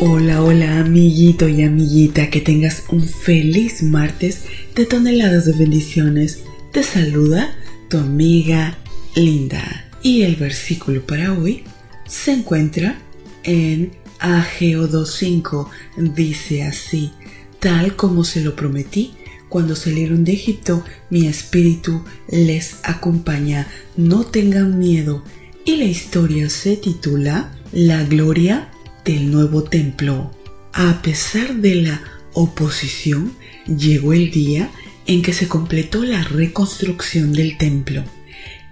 Hola, hola amiguito y amiguita, que tengas un feliz martes de toneladas de bendiciones. Te saluda tu amiga Linda. Y el versículo para hoy se encuentra en Ageo 2.5. Dice así, tal como se lo prometí, cuando salieron de Egipto, mi espíritu les acompaña, no tengan miedo. Y la historia se titula La gloria del nuevo templo. A pesar de la oposición, llegó el día en que se completó la reconstrucción del templo.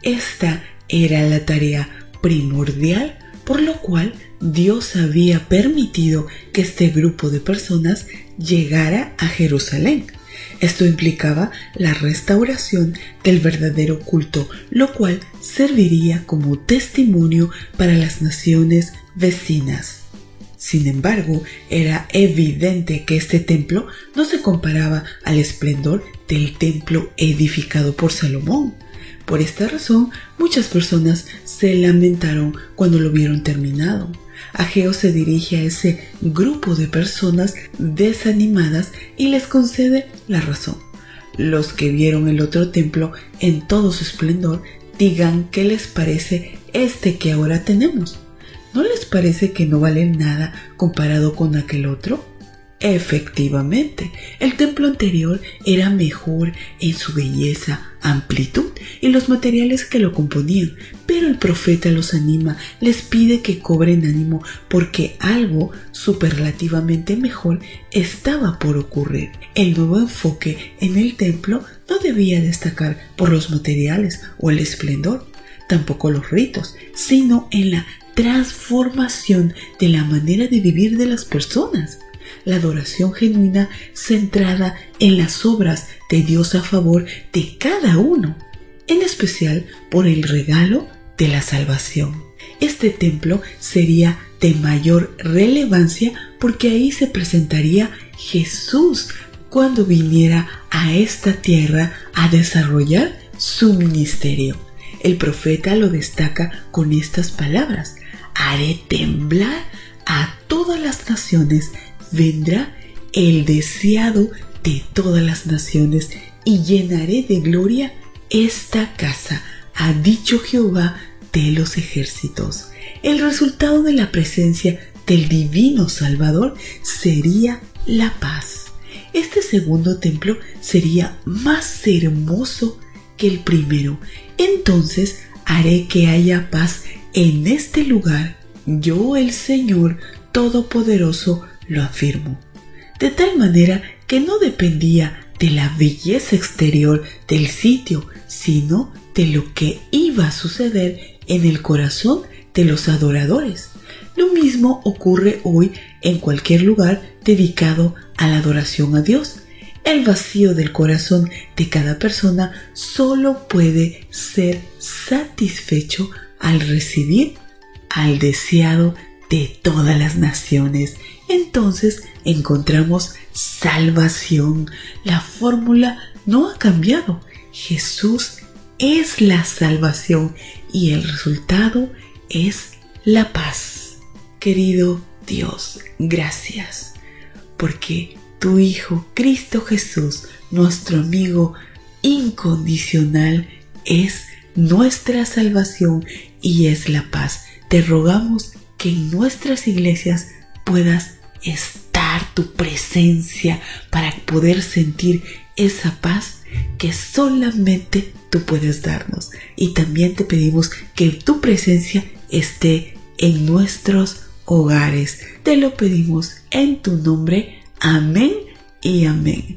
Esta era la tarea primordial por lo cual Dios había permitido que este grupo de personas llegara a Jerusalén. Esto implicaba la restauración del verdadero culto, lo cual serviría como testimonio para las naciones vecinas. Sin embargo, era evidente que este templo no se comparaba al esplendor del templo edificado por Salomón. Por esta razón, muchas personas se lamentaron cuando lo vieron terminado. Ageo se dirige a ese grupo de personas desanimadas y les concede la razón. Los que vieron el otro templo en todo su esplendor digan qué les parece este que ahora tenemos. ¿No les parece que no vale nada comparado con aquel otro? Efectivamente, el templo anterior era mejor en su belleza, amplitud y los materiales que lo componían, pero el profeta los anima, les pide que cobren ánimo porque algo superlativamente mejor estaba por ocurrir. El nuevo enfoque en el templo no debía destacar por los materiales o el esplendor, tampoco los ritos, sino en la transformación de la manera de vivir de las personas. La adoración genuina centrada en las obras de Dios a favor de cada uno, en especial por el regalo de la salvación. Este templo sería de mayor relevancia porque ahí se presentaría Jesús cuando viniera a esta tierra a desarrollar su ministerio. El profeta lo destaca con estas palabras haré temblar a todas las naciones, vendrá el deseado de todas las naciones y llenaré de gloria esta casa, ha dicho Jehová de los ejércitos. El resultado de la presencia del divino Salvador sería la paz. Este segundo templo sería más hermoso que el primero. Entonces haré que haya paz en este lugar yo el Señor Todopoderoso lo afirmo. De tal manera que no dependía de la belleza exterior del sitio, sino de lo que iba a suceder en el corazón de los adoradores. Lo mismo ocurre hoy en cualquier lugar dedicado a la adoración a Dios. El vacío del corazón de cada persona solo puede ser satisfecho al recibir al deseado de todas las naciones. Entonces encontramos salvación. La fórmula no ha cambiado. Jesús es la salvación y el resultado es la paz. Querido Dios, gracias porque tu Hijo Cristo Jesús, nuestro amigo incondicional, es nuestra salvación y es la paz. Te rogamos que en nuestras iglesias puedas estar tu presencia para poder sentir esa paz que solamente tú puedes darnos. Y también te pedimos que tu presencia esté en nuestros hogares. Te lo pedimos en tu nombre. Amén y amén.